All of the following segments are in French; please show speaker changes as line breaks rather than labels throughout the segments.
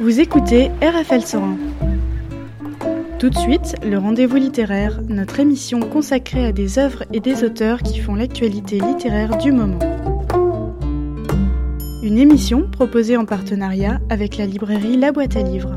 Vous écoutez RFL Sorin. Tout de suite, le rendez-vous littéraire, notre émission consacrée à des œuvres et des auteurs qui font l'actualité littéraire du moment. Une émission proposée en partenariat avec la librairie La Boîte à Livres.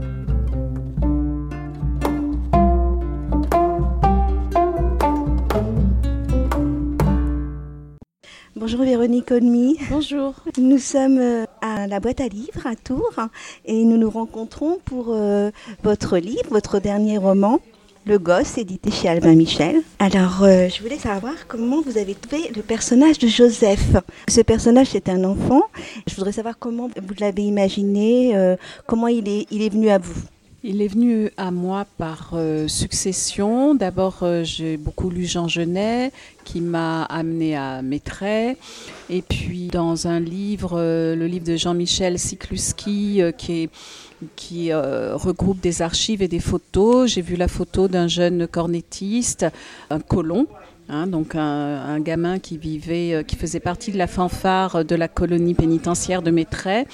Bonjour Véronique Olmy.
Bonjour.
Nous sommes euh, la boîte à livres à Tours et nous nous rencontrons pour euh, votre livre, votre dernier roman, Le Gosse, édité chez Albin Michel. Alors, euh, je voulais savoir comment vous avez trouvé le personnage de Joseph. Ce personnage, c'est un enfant. Je voudrais savoir comment vous l'avez imaginé, euh, comment il est, il est venu à vous.
Il est venu à moi par euh, succession. D'abord, euh, j'ai beaucoup lu Jean Genet, qui m'a amené à Maitret. Et puis, dans un livre, euh, le livre de Jean-Michel Sikluski, qui, regroupe des archives et des photos, j'ai vu la photo d'un jeune cornettiste, un colon. hein, donc un, gamin qui vivait, qui faisait partie de la fanfare de la colonie pénitentiaire de Maitret.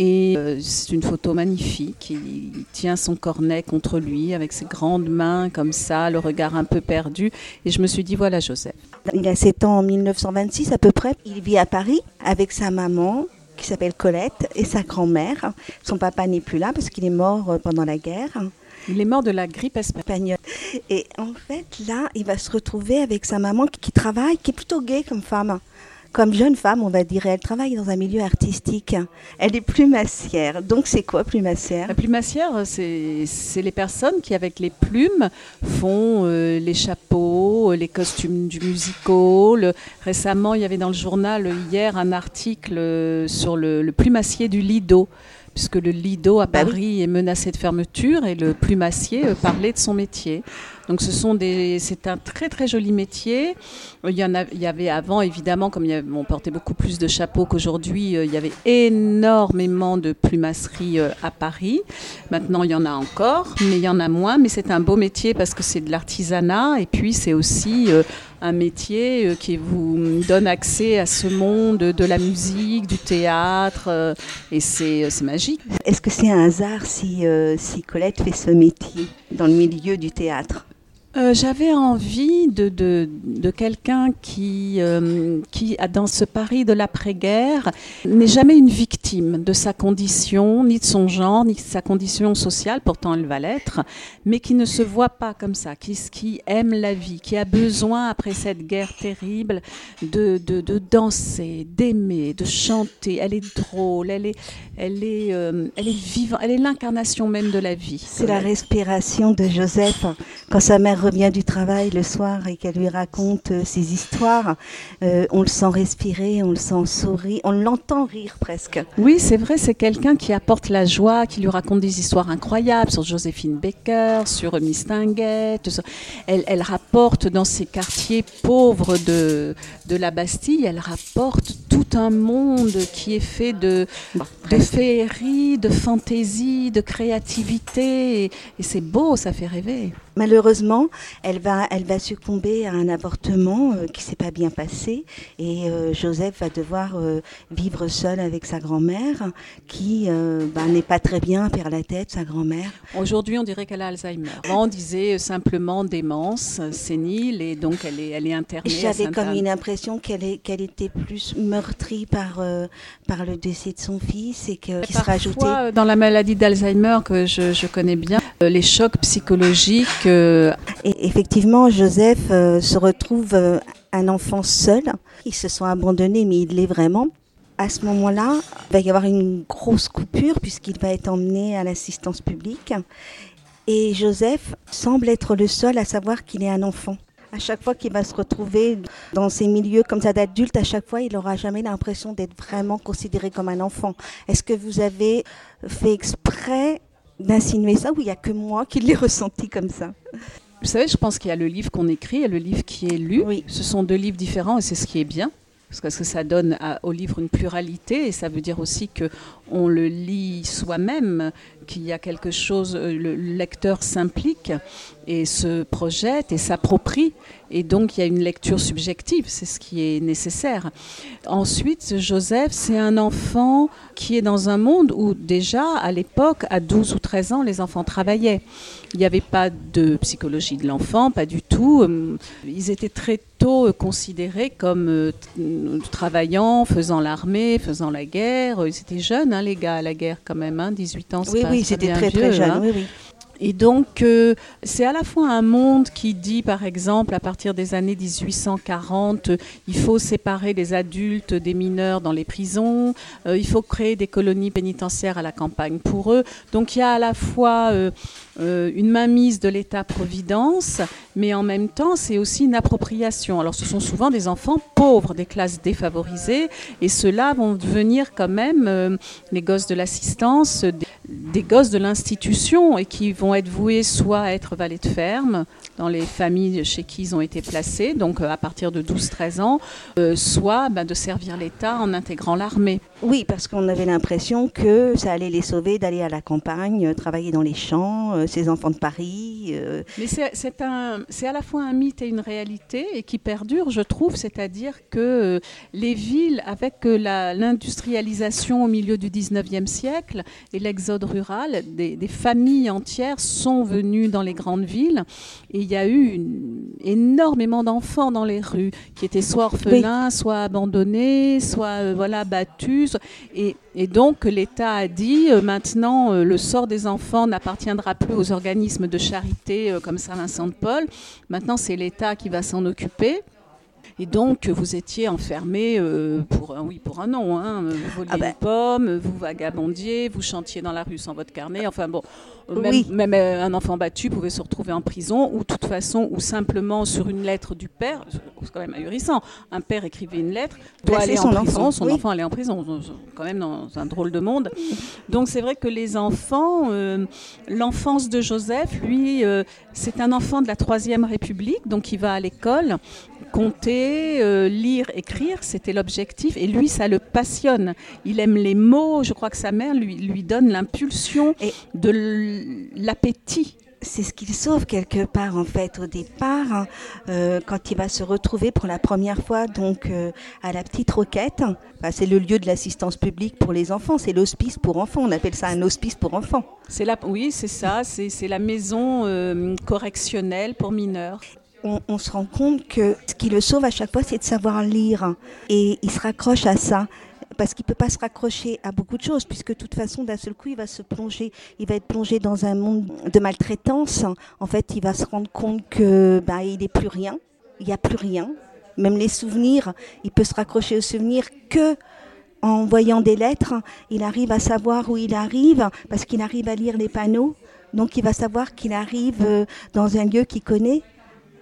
Et euh, c'est une photo magnifique. Il tient son cornet contre lui avec ses grandes mains comme ça, le regard un peu perdu. Et je me suis dit, voilà Joseph.
Il a 7 ans en 1926 à peu près. Il vit à Paris avec sa maman qui s'appelle Colette et sa grand-mère. Son papa n'est plus là parce qu'il est mort euh, pendant la guerre.
Il est mort de la grippe espagnole.
espagnol. Et en fait, là, il va se retrouver avec sa maman qui, travaille, qui est plutôt gaie comme femme. Comme jeune femme, on va dire, elle travaille dans un milieu artistique. Elle est plumassière. Donc, c'est quoi plumassière?
La plumassière, c'est les personnes qui, avec les plumes, font euh, les chapeaux, euh, les costumes du musical. Récemment, il y avait dans le journal euh, hier un article sur le, le plumassier du Lido, puisque le Lido à
Bah oui.
Paris est menacé de fermeture et le plumassier parlait de son métier. Donc ce sont des, c'est un très très joli métier. Euh, Il y en a, il y avait avant évidemment, comme on portait beaucoup plus de chapeaux qu'aujourd'hui, euh, il y avait énormément de plumasseries euh, à Paris. Maintenant, il y en a encore, mais il y en a moins. Mais c'est un beau métier parce que c'est de l'artisanat et puis c'est aussi un métier qui vous donne accès à ce monde de la musique, du théâtre, et c'est c'est magique.
Est-ce que c'est un hasard si, si Colette fait ce métier dans le milieu du théâtre?
Euh, J'avais envie de, de, de quelqu'un qui, euh, qui, dans ce Paris de l'après-guerre, n'est jamais une victime de sa condition, ni de son genre, ni de sa condition sociale, pourtant elle va l'être, mais qui ne se voit pas comme ça, qui, qui aime la vie, qui a besoin, après cette guerre terrible, de, de, de danser, d'aimer, de chanter. Elle est drôle, elle est, elle est, euh, elle est vivante, elle est l'incarnation même de la vie.
C'est la respiration de Joseph quand sa mère revient du travail le soir et qu'elle lui raconte euh, ses histoires. euh, on le sent respirer, on le sent sourire, on l'entend rire presque.
Oui, c'est vrai, c'est quelqu'un qui apporte la joie, qui lui raconte des histoires incroyables sur Joséphine Baker, sur Miss Tinguette. sur- Elle, elle rapporte dans ces quartiers pauvres de, de la Bastille, elle rapporte tout un monde qui est fait de, de féerie, de fantaisie, de créativité. Et, et c'est beau, ça fait rêver.
Malheureusement, elle va, elle va succomber à un avortement euh, qui s'est pas bien passé et euh, Joseph va devoir euh, vivre seul avec sa grand-mère qui euh, bah, n'est pas très bien faire la tête, sa grand-mère.
Aujourd'hui, on dirait qu'elle a Alzheimer. On disait simplement démence sénile et donc elle est, elle est internée.
J'avais comme une impression qu'elle était plus meurtrie par, par le décès de son fils et que- qu'il se rajoutait.
Dans la maladie d'Alzheimer que je, je connais bien, les chocs psychologiques.
Et effectivement, Joseph euh, se retrouve euh, un enfant seul. Ils se sont abandonnés, mais il l'est vraiment. À ce moment-là, il va y avoir une grosse coupure puisqu'il va être emmené à l'assistance publique. Et Joseph semble être le seul à savoir qu'il est un enfant. À chaque fois qu'il va se retrouver dans ces milieux comme ça d'adulte, à chaque fois, il n'aura jamais l'impression d'être vraiment considéré comme un enfant. Est-ce que vous avez fait exprès d'insinuer ça ou il n'y a que moi qui l'ai ressenti comme ça?
Vous savez, je pense qu'il y a le livre qu'on écrit et le livre qui est lu.
Oui.
Ce sont deux livres différents et c'est ce qui est bien. Parce que ça donne à- au livre une pluralité et ça veut dire aussi que on le lit soi-même, qu'il y a quelque chose, euh, le lecteur s'implique et se projette et s'approprie. Et donc il y a une lecture subjective, c'est ce qui est nécessaire. Ensuite, Joseph, c'est un enfant qui est dans un monde où déjà, à l'époque, à 12 ou 13 ans, les enfants travaillaient. Il n'y avait pas de psychologie de l'enfant, pas du tout. Ils étaient très tôt considérés comme euh, travaillant, faisant l'armée, faisant la guerre. Ils étaient jeunes, hein, les gars, à la guerre quand même, hein, 18 ans.
Oui, oui, c'était très, très jeune. Hein. Oui, oui.
Et donc, euh, c'est à la fois un monde qui dit, par exemple, à partir des années 1840, il faut séparer les adultes des mineurs dans les prisons, euh, il faut créer des colonies pénitentiaires à la campagne pour eux. Donc, il y a à la fois euh, une mainmise de l'État-providence, mais en même temps, c'est aussi une appropriation. Alors, ce sont souvent des enfants pauvres, des classes défavorisées, et ceux-là vont devenir quand même les gosses de l'assistance, des, gosses de l'institution, et qui vont être voués soit à être valets de ferme dans les familles chez qui ils ont été placés, donc euh, à partir de 12-13 ans, euh, soit ben, de servir l'État en intégrant l'armée.
Oui, parce qu'on avait l'impression que ça allait les sauver d'aller à la campagne, euh, travailler dans les champs, ces enfants de Paris.
Mais c'est à la fois un mythe et une réalité, et qui perdure, je trouve, c'est-à-dire que les villes, avec l'industrialisation au milieu du 19e siècle et l'exode rural, des, des familles entières sont venues dans les grandes villes. Et il y a eu énormément d'enfants dans les rues qui étaient soit orphelins, soit abandonnés, soit euh, voilà battus. Et, donc l'État a dit euh, maintenant euh, le sort des enfants n'appartiendra plus aux organismes de charité comme Saint-Vincent de Paul. Maintenant c'est l'État qui va s'en occuper. Et donc, vous étiez enfermé euh, pour, un, oui, pour un an. Hein. Vous voliez ah ben. pommes, vous vagabondiez, vous chantiez dans la rue sans votre carnet. Enfin bon, même, même, euh, un enfant battu pouvait se retrouver en prison, ou de toute façon, ou simplement sur une lettre du père. C'est quand même ahurissant. Un père écrivait une lettre, doit aller en prison, son enfant allait en prison. Quand même dans un drôle de monde. Donc c'est vrai que les enfants, euh, l'enfance de Joseph, lui, c'est un enfant de la Troisième République, donc il va à l'école compter, euh, lire, écrire, c'était l'objectif. Et lui, ça le passionne. Il aime les mots. Je crois que sa mère lui, lui donne l'impulsion de l'appétit
c'est ce qu'il sauve quelque part en fait au départ hein, euh, quand il va se retrouver pour la première fois donc euh, à la petite roquette. c'est le lieu de l'assistance publique pour les enfants, c'est l'hospice pour enfants. On appelle ça un hospice pour enfants.
C'est la, oui, c'est ça. C'est la maison correctionnelle pour mineurs
on, se rend compte que ce qui le sauve à chaque fois, c'est de savoir lire. Et il se raccroche à ça parce qu'il peut pas se raccrocher à beaucoup de choses, puisque de toute façon, d'un seul coup, il va se plonger, il va être plongé dans un monde de maltraitance. En fait, il va se rendre compte que bah, il n'est plus rien, il n'y a plus rien. Même les souvenirs, il peut se raccrocher aux souvenirs que en voyant des lettres, il arrive à savoir où il arrive, parce qu'il arrive à lire les panneaux. Donc, il va savoir qu'il arrive euh, dans un lieu qu'il connaît.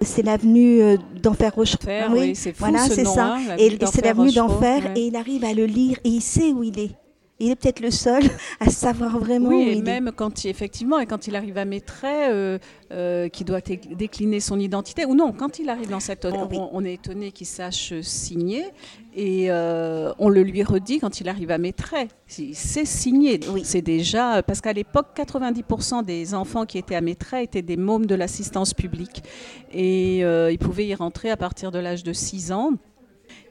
C'est l'avenue d'Enfer Rochefort.
Oui, c'est
voilà, c'est ça.
Hein,
et c'est l'avenue d'Enfer et il arrive à le lire et il sait où il est. Il est peut-être le seul à savoir vraiment.
Oui,
où
et même quand il, effectivement, et quand il arrive à Maitret, euh, euh, qui doit décliner son identité, ou non, quand il arrive dans cette, on, on est étonné qu'il sache signer, et euh, on le lui redit quand il arrive à Maitret. C'est signé. Oui. C'est déjà parce qu'à l'époque, 90% des enfants qui étaient à Maitret étaient des mômes de l'assistance publique, et euh, ils pouvaient y rentrer à partir de l'âge de 6 ans.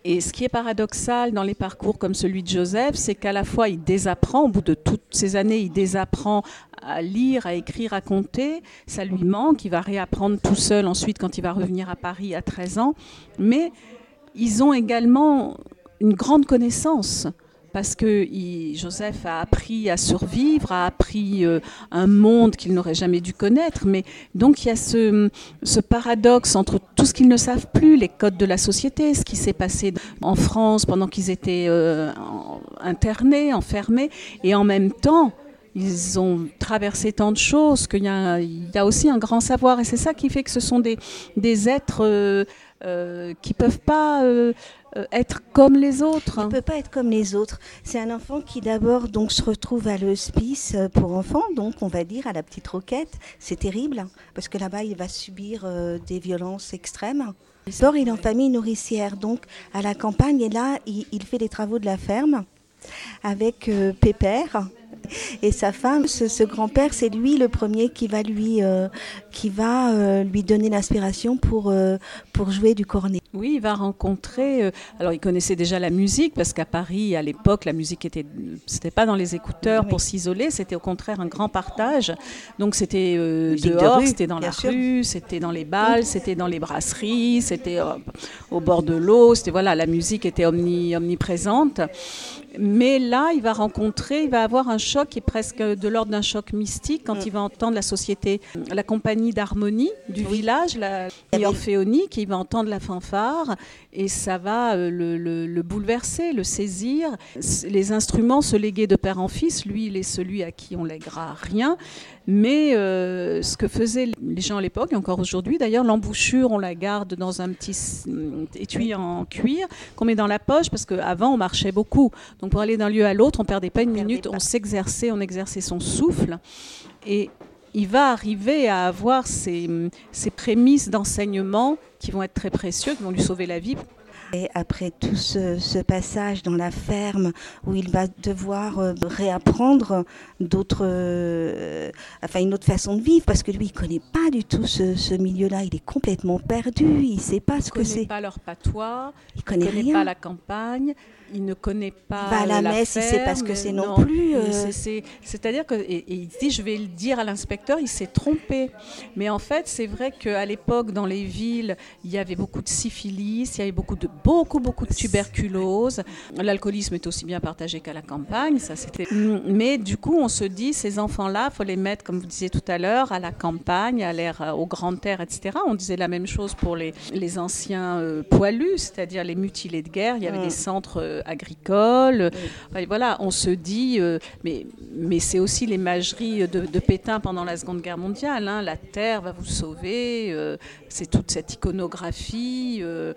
Et ce qui est paradoxal dans les parcours comme celui de Joseph, c'est qu'à la fois il désapprend, au bout de toutes ces années, il désapprend à lire, à écrire, à compter. Ça lui manque, il va réapprendre tout seul ensuite quand il va revenir à Paris à 13 ans. Mais ils ont également une grande connaissance parce que Joseph a appris à survivre, a appris euh, un monde qu'il n'aurait jamais dû connaître. Mais donc il y a ce, paradoxe entre tout ce qu'ils ne savent plus, les codes de la société, ce qui s'est passé en France pendant qu'ils étaient euh, internés, enfermés, et en même temps ils ont traversé tant de choses qu'il y, a aussi un grand savoir. Et c'est ça qui fait que ce sont des, êtres euh, qui ne peuvent pas être comme les autres.
Il ne peut pas être comme les autres. C'est un enfant qui d'abord donc se retrouve à l'hospice pour enfants, donc on va dire à la petite roquette. C'est terrible parce que là-bas il va subir des violences extrêmes. D'abord il est en famille nourricière, donc à la campagne et là il fait les travaux de la ferme avec Pépère et sa femme, ce, grand-père, c'est lui le premier qui va lui, euh, qui va euh, lui donner l'inspiration pour, euh, pour jouer du cornet.
Oui, il va rencontrer. alors, il connaissait déjà la musique parce qu'à Paris, à l'époque, la musique était, c'était pas dans les écouteurs
Oui.
pour s'isoler. C'était au contraire un grand partage. Donc, c'était
de
dehors, c'était dans la
sûr.
rue, c'était dans les bals, c'était dans les brasseries, c'était au bord de l'eau. C'était voilà, la musique était omni- omniprésente. Mais là, il va rencontrer, il va avoir un choc qui est presque de l'ordre d'un choc mystique quand
Mm.
il va entendre la société, la compagnie d'harmonie du
Oui.
village, la
avait-
orphéonique, il va entendre la fanfare et ça va euh, le, le- le bouleverser, le saisir. Les instruments se léguaient de père en fils, lui, il est celui à qui on lèguera rien. Mais euh, ce que faisaient les gens à l'époque, et encore aujourd'hui d'ailleurs, l'embouchure, on la garde dans un petit s- étui en cuir qu'on met dans la poche parce qu'avant on marchait beaucoup. Donc pour aller d'un lieu à l'autre, on perdait pas une minute, on s'exerçait, on exerçait son souffle. Et il va arriver à avoir ces, ces prémices d'enseignement qui vont être très précieux, qui vont lui sauver la vie.
Et après tout ce, ce passage dans la ferme où il va devoir euh, réapprendre d'autres, euh, enfin une autre façon de vivre parce que lui il connaît pas du tout ce, ce milieu-là, il est complètement perdu, il sait pas ce
Il
que
ne
c'est,
connaît pas leur patois,
il
il
connaît
ne connaît
rien.
pas la campagne, il ne connaît pas
Il va à la
euh,
messe, il sait pas ce que
ferme,
c'est non plus,
Il-
euh.
c'est- c'est- C'est-à-dire que, et, et il dit, je vais le dire à l'inspecteur, il s'est trompé. Mais en fait, c'est vrai qu'à l'époque, dans les villes, il y avait beaucoup de syphilis, il y avait beaucoup de beaucoup beaucoup de tuberculose. L'alcoolisme est aussi bien partagé qu'à la campagne, ça c'était. Mais du coup, on se dit, ces enfants-là, faut les mettre, comme vous disiez tout à l'heure, à la campagne, à l'air, euh, aux grandes terres, etc. On disait la même chose pour les, les anciens euh, poilus, c'est-à-dire les mutilés de guerre. Il y avait
Mm.
des centres Enfin, voilà, on se dit, euh, mais, mais c'est aussi l'imagerie de, de Pétain pendant la Seconde Guerre mondiale. hein, la terre va vous sauver. euh, c'est toute cette iconographie euh,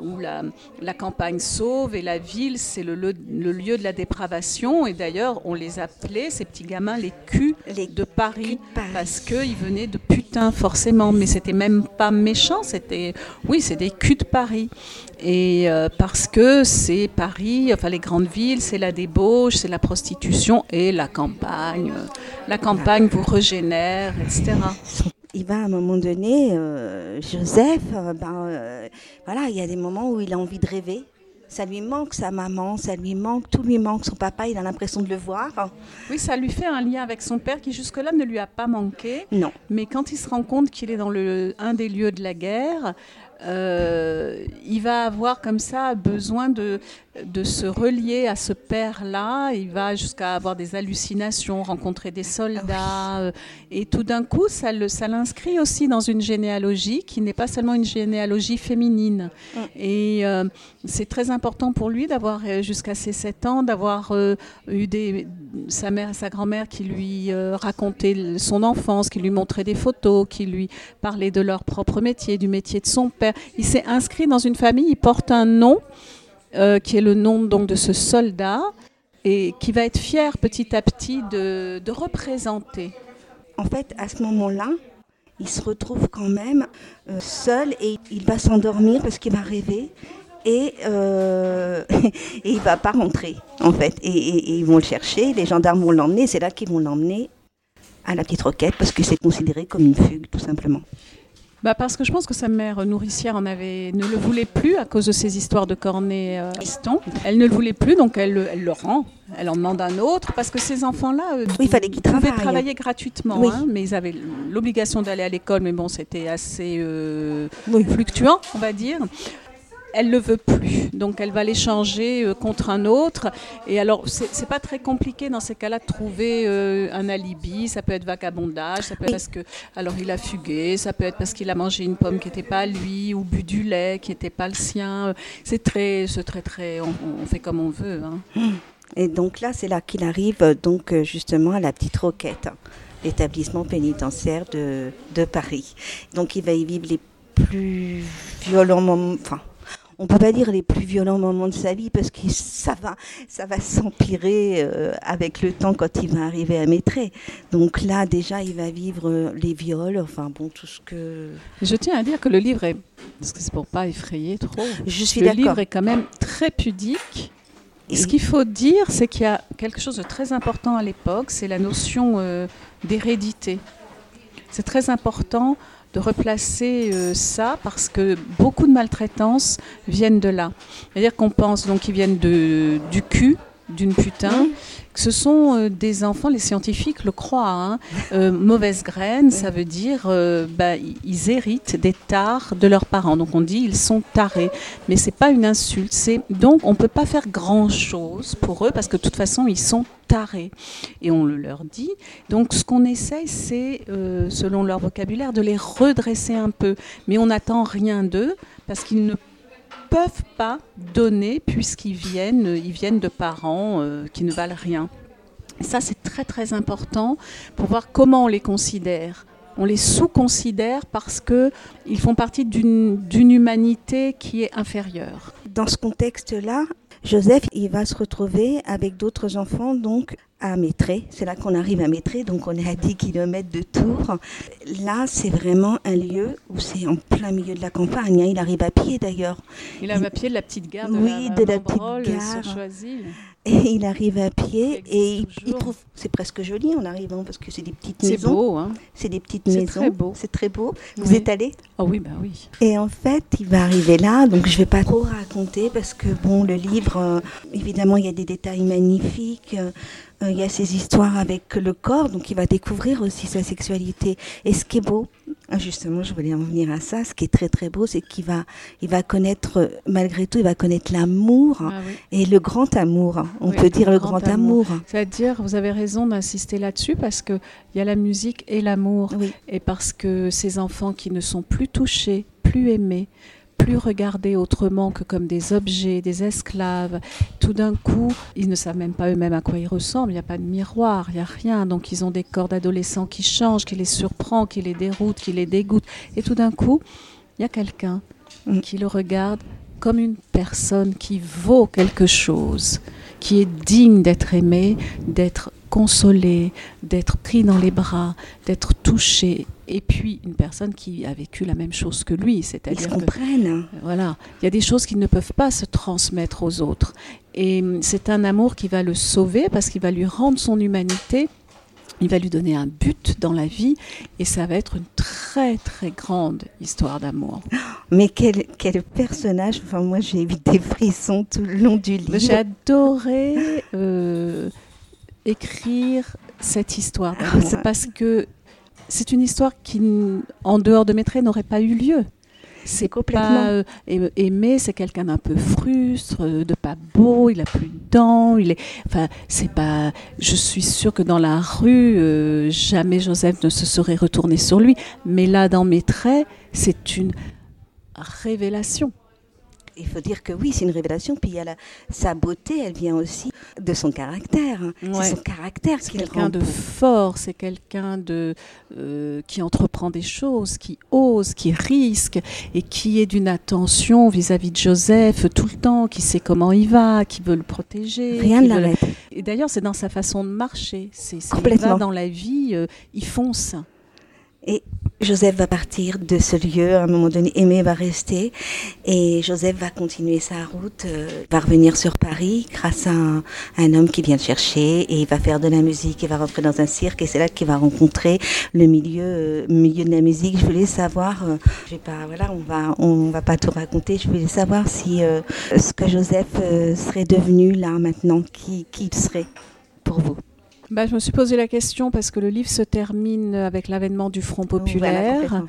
où la, la campagne sauve et la ville, c'est le, le- le lieu de la dépravation. Et d'ailleurs, on les appelait, ces petits gamins, les culs
Les
de Paris.
de Paris.
Parce qu'ils venaient de forcément. Mais c'était même pas méchant. C'était, oui, c'est des culs de Paris. Et euh, parce que c'est Paris, enfin les grandes villes, c'est la débauche, c'est la prostitution et la campagne. La campagne vous régénère, etc.
Il va à un moment donné, euh, Joseph, euh, ben, euh, voilà, il y a des moments où il a envie de rêver. Ça lui manque sa maman, ça lui manque, tout lui manque. Son papa, il a l'impression de le voir.
Oui, ça lui fait un lien avec son père qui jusque-là ne lui a pas manqué.
Non.
Mais quand il se rend compte qu'il est dans le, un des lieux de la guerre, euh, il va avoir comme ça besoin de, de se relier à ce père-là. Il va jusqu'à avoir des hallucinations, rencontrer des soldats. euh, et tout d'un coup, ça l'inscrit aussi dans une généalogie qui n'est pas seulement une généalogie féminine.
Mm.
Et euh, c'est très important pour lui d'avoir, jusqu'à ses 7 ans, d'avoir euh, eu des, sa mère et sa grand-mère qui lui racontaient son enfance, qui lui montraient des photos, qui lui parlaient de leur propre métier, du métier de son père. Il s'est inscrit dans une famille, il porte un nom euh, qui est le nom donc de ce soldat et qui va être fier petit à petit de, représenter.
En fait, à ce moment-là, il se retrouve quand même euh, seul et il va s'endormir parce qu'il va rêver. Et, euh, et il va pas rentrer, en fait. Et, et- et ils vont le chercher, les gendarmes vont l'emmener, c'est là qu'ils vont l'emmener à la petite roquette parce que c'est considéré comme une fugue, tout simplement.
Bah parce que je pense que sa mère nourricière en avait, ne le voulait plus à cause de ces histoires de cornet euh, piston. Elle ne le voulait plus, donc elle, le- elle le rend. Elle en demande un autre parce que ces enfants-là euh,
Oui, il fallait qu'ils
pouvaient
travaillent.
travailler gratuitement,
Oui.
hein, mais ils avaient l'obligation d'aller à l'école, mais bon, c'était assez euh,
Oui.
fluctuant, on va dire. Elle le veut plus, donc elle va l'échanger euh, contre un autre. Et alors, c'est pas très compliqué dans ces cas-là de trouver euh, un alibi. Ça peut être vagabondage, ça peut être parce que alors il a fugué, ça peut être parce qu'il a mangé une pomme qui n'était pas lui ou bu du lait qui n'était pas le sien. C'est très, très, très. On, fait comme on veut. hein.
Et donc là, c'est là qu'il arrive donc euh, justement à la petite roquette, l'établissement pénitentiaire de, Paris. Donc il va y vivre les plus violents moments, on peut pas dire les plus violents moments de sa vie parce que ça va, ça va s'empirer euh, avec le temps quand il va arriver à Maîtré. Donc là, déjà, il va vivre euh, les viols, enfin bon, tout ce que.
Je tiens à dire que le livre est, parce que c'est pour pas effrayer trop.
Je suis
Le
d'accord.
livre est quand même très pudique.
Et-
Ce qu'il faut dire, c'est qu'il y a quelque chose de très important à l'époque, c'est la notion euh, d'hérédité. C'est très important de replacer euh, ça parce que beaucoup de maltraitances viennent de là. C'est-à-dire qu'on pense donc qu'ils viennent de, du cul d'une putain. Ce sont euh, des enfants, les scientifiques le croient. Hein. Euh, mauvaise graine, ça veut dire euh, bah, ils héritent des tares de leurs parents. Donc on dit ils sont tarés, mais c'est pas une insulte. C'est donc on peut pas faire grand chose pour eux parce que de toute façon ils sont tarés et on le leur dit. Donc ce qu'on essaye, c'est selon leur vocabulaire de les redresser un peu, mais on n'attend rien d'eux parce qu'ils ne peuvent pas donner puisqu'ils viennent, ils viennent de parents euh, qui ne valent rien. Ça, c'est très très important pour voir comment on les considère. On les sous-considère parce que ils font partie d'une humanité qui est inférieure.
Dans ce contexte-là, Joseph, il va se retrouver avec d'autres enfants, donc à Métré. C'est là qu'on arrive à Métré, donc on est à 10 km de Tours. Là, c'est vraiment un lieu où c'est en plein milieu de la campagne. hein. Il arrive à pied d'ailleurs.
Il a à pied de la petite gare de
Oui,
la,
de la petite
Brole
gare.
sur.
Et il arrive à pied et il, trouve c'est presque joli en arrivant parce que c'est des petites
C'est
maisons.
beau, hein
C'est des petites
C'est
maisons.
très beau.
C'est très beau. Vous
Oui.
êtes allé?
Ah oui, bah oui.
Et en fait, il va arriver là, donc je vais pas trop raconter parce que bon, le livre, euh, évidemment, il y a des détails magnifiques. euh, euh, il y a ces histoires avec le corps, donc il va découvrir aussi sa sexualité. Et ce qui est beau, justement, je voulais en venir à ça. Ce qui est très très beau, c'est qu'il va, il va connaître, malgré tout, il va connaître l'amour
Ah oui.
et le grand amour. On
Oui,
peut dire le grand, amour.
C'est-à-dire, vous avez raison d'insister là-dessus parce qu'il y a la musique et l'amour.
Oui.
Et parce que ces enfants qui ne sont plus touchés, plus aimés, plus regardés autrement que comme des objets, des esclaves, tout d'un coup, ils ne savent même pas eux-mêmes à quoi ils ressemblent. Il n'y a pas de miroir, il n'y a rien. Donc ils ont des corps d'adolescents qui changent, qui les surprend, qui les déroute, qui les dégoûte. Et tout d'un coup, il y a quelqu'un
Mm.
qui le regarde comme une personne qui vaut quelque chose, qui est digne d'être aimé, d'être consolé, d'être pris dans les bras, d'être touché. Et puis une personne qui a vécu la même chose que lui, c'est-à-dire
comprennent.
voilà, il y a des choses qui ne peuvent pas se transmettre aux autres. Et hum, c'est un amour qui va le sauver parce qu'il va lui rendre son humanité. Il va lui donner un but dans la vie et ça va être une très très grande histoire d'amour.
Mais quel, quel personnage Enfin, moi, j'ai eu des frissons tout le long du livre.
J'ai adoré euh, écrire cette histoire
ça-
parce que c'est une histoire qui, en dehors de Maîtré, n'aurait pas eu lieu. C'est
Complètement.
euh, aim- aimé, c'est quelqu'un d'un peu frustre, euh, de pas beau, il a plus de dents, il est, enfin, c'est pas. Je suis sûre que dans la rue, euh, jamais Joseph ne se serait retourné sur lui, mais là, dans mes traits, c'est une révélation.
Il faut dire que oui, c'est une révélation. Puis il y a la, sa beauté, elle vient aussi de son caractère.
Ouais.
C'est son caractère qui
quelqu'un
rend
de fort, c'est quelqu'un de euh, qui entreprend des choses, qui ose, qui risque et qui est d'une attention vis-à-vis de Joseph tout le temps, qui sait comment il va, qui veut le protéger.
Rien ne
veut le-
l'arrête.
Et d'ailleurs, c'est dans sa façon de marcher. C'est c'est- il
Complètement.
va dans la vie, euh, il fonce.
Et Joseph va partir de ce lieu. À un moment donné, Aimé va rester. Et Joseph va continuer sa route, euh, va revenir sur Paris grâce à un, homme qui vient le chercher. Et il va faire de la musique, il va rentrer dans un cirque. Et c'est là qu'il va rencontrer le milieu, euh, milieu de la musique. Je voulais savoir, euh, je vais pas, voilà, on va, on va pas tout raconter. Je voulais savoir si euh, ce que Joseph euh, serait devenu là maintenant, qui, qui serait pour vous?
Bah, je me suis posé la question parce que le livre se termine avec l'avènement du Front
Voilà,
populaire.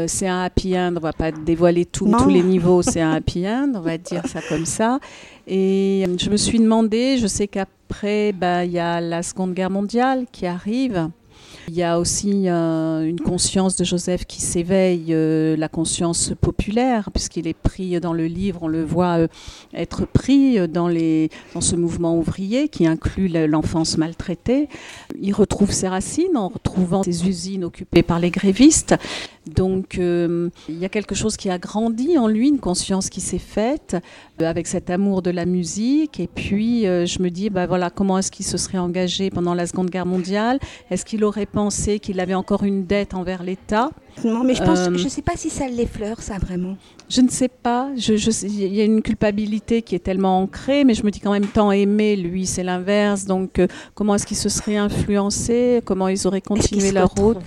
Euh, C'est un happy end, on va pas dévoiler tout- tous les niveaux, c'est un happy end, on va dire ça comme ça. Et euh, je me suis demandé, je sais qu'après, bah, il y a la Seconde Guerre mondiale qui arrive. Il y a aussi euh, une conscience de Joseph qui s'éveille, euh, la conscience populaire, puisqu'il est pris dans le livre, on le voit euh, être pris dans, les, dans ce mouvement ouvrier qui inclut le- l'enfance maltraitée. Il retrouve ses racines en retrouvant ses usines occupées par les grévistes. Donc euh, il y a quelque chose qui a grandi en lui, une conscience qui s'est faite euh, avec cet amour de la musique. Et puis euh, je me dis, bah voilà, comment est-ce qu'il se serait engagé pendant la Seconde Guerre mondiale? Est-ce qu'il aurait pensé qu'il avait encore une dette envers l'État?
Non, mais je pense,
Euh,
je sais pas si ça l'effleure, ça vraiment.
Je ne sais pas. Je, je sais- il y a une culpabilité qui est tellement ancrée, mais je me dis qu'en même temps, aimer, lui, c'est l'inverse. Donc, euh, comment est-ce qu'ils se seraient influencés Comment ils auraient continué leur route?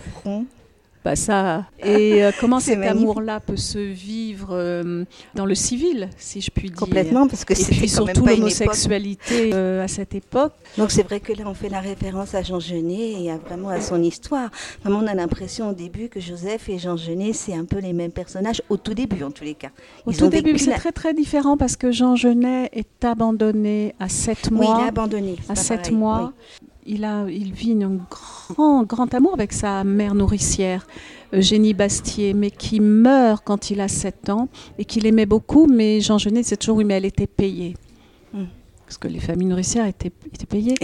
Bah ça. Et euh, comment cet amour-là peut se vivre euh, dans le civil, si je puis dire?
Complètement, parce que
c'est surtout l'homosexualité euh, à cette époque.
Donc c'est vrai que là on fait la référence à Jean Genet et à, vraiment à son histoire. Vraiment, on a l'impression au début que Joseph et Jean Genet c'est un peu les mêmes personnages au tout début en tous les cas.
au tout début, c'est très très différent parce que Jean Genet est abandonné à 7 mois.
Oui, il est abandonné.
À 7 mois il, a, il vit un grand, grand amour avec sa mère nourricière, Eugénie Bastier, mais qui meurt quand il a 7 ans et qu'il aimait beaucoup, mais Jean Genet, c'est toujours oui, mais elle était payée. Hmm. Parce que les familles nourricières étaient, étaient payées.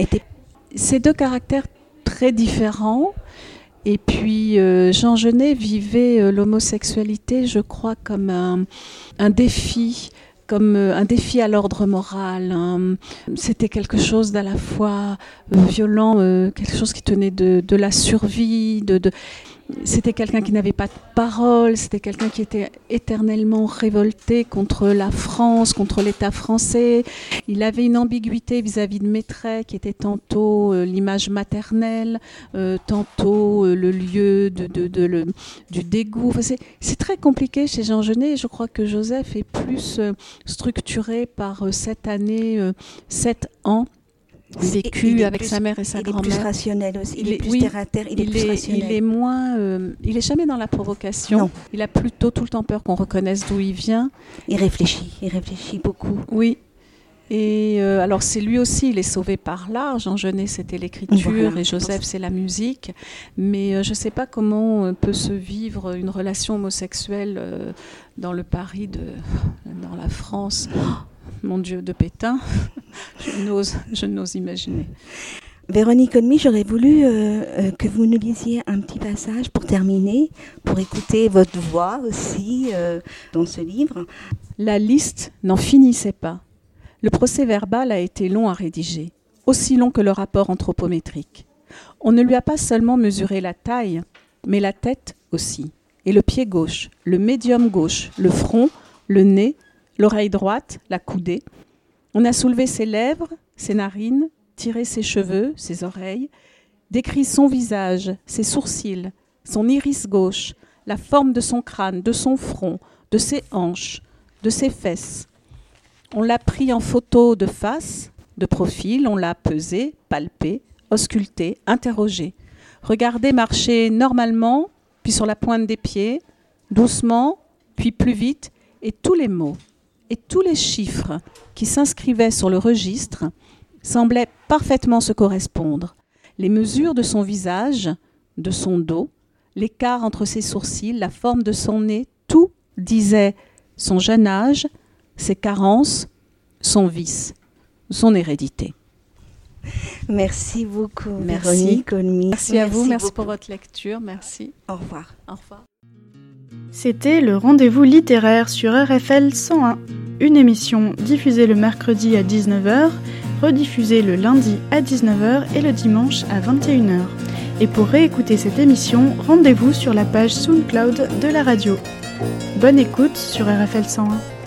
Ces deux caractères très différents. Et puis euh, Jean Genet vivait euh, l'homosexualité, je crois, comme un, un défi comme euh, un défi à l'ordre moral. C'était quelque chose d'à la fois euh, violent, euh, quelque chose qui tenait de, la survie, de c'était quelqu'un qui n'avait pas de parole, c'était quelqu'un qui était éternellement révolté contre la France, contre l'État français. Il avait une ambiguïté vis-à-vis de Maitret qui était tantôt euh, l'image maternelle, euh, tantôt euh, le lieu de, du dégoût. c'est très compliqué chez Jean Genet. Je crois que Joseph est plus structuré par cette année, sept ans vécu avec sa mère et sa grand-mère.
Il est plus rationnel aussi. Il, est plus terre à terre. Il, est plus rationnel.
Il est moins. Euh, il est jamais dans la provocation. Il a plutôt tout le temps peur qu'on reconnaisse d'où il vient.
Il réfléchit. Il réfléchit beaucoup.
Oui. Et euh, alors c'est lui aussi, il est sauvé par l'art. Jean Genet, c'était l'écriture et Joseph, c'est la musique. Mais euh, je ne sais pas comment peut se vivre une relation homosexuelle dans le Paris de, dans la France mon Dieu, de Pétain, je n'ose imaginer.
Véronique Olmy, j'aurais voulu euh, euh, que vous nous lisiez un petit passage pour terminer, pour écouter votre voix aussi euh, dans ce livre.
La liste n'en finissait pas. Le procès verbal a été long à rédiger, aussi long que le rapport anthropométrique. On ne lui a pas seulement mesuré la taille, mais la tête aussi, et le pied gauche, le médium gauche, le front, le nez, l'oreille droite, la coudée. On a soulevé ses lèvres, ses narines, tiré ses cheveux, ses oreilles, décrit son visage, ses sourcils, son iris gauche, la forme de son crâne, de son front, de ses hanches, de ses fesses. On l'a pris en photo de face, de profil, on l'a pesé, palpé, ausculté, interrogé. Regardé marcher normalement, puis sur la pointe des pieds, doucement, puis plus vite, et tous les mots et tous les chiffres qui s'inscrivaient sur le registre semblaient parfaitement se correspondre. Les mesures de son visage, de son dos, l'écart entre ses sourcils, la forme de son nez, tout disait son jeune âge, ses carences, son vice, son hérédité.
Merci beaucoup, merci.
Merci, à vous, merci pour votre lecture, merci.
Au revoir.
Au revoir.
C'était le rendez-vous littéraire sur RFL 101, une émission diffusée le mercredi à 19h, rediffusée le lundi à 19h et le dimanche à 21h. Et pour réécouter cette émission, rendez-vous sur la page SoundCloud de la radio. Bonne écoute sur RFL 101.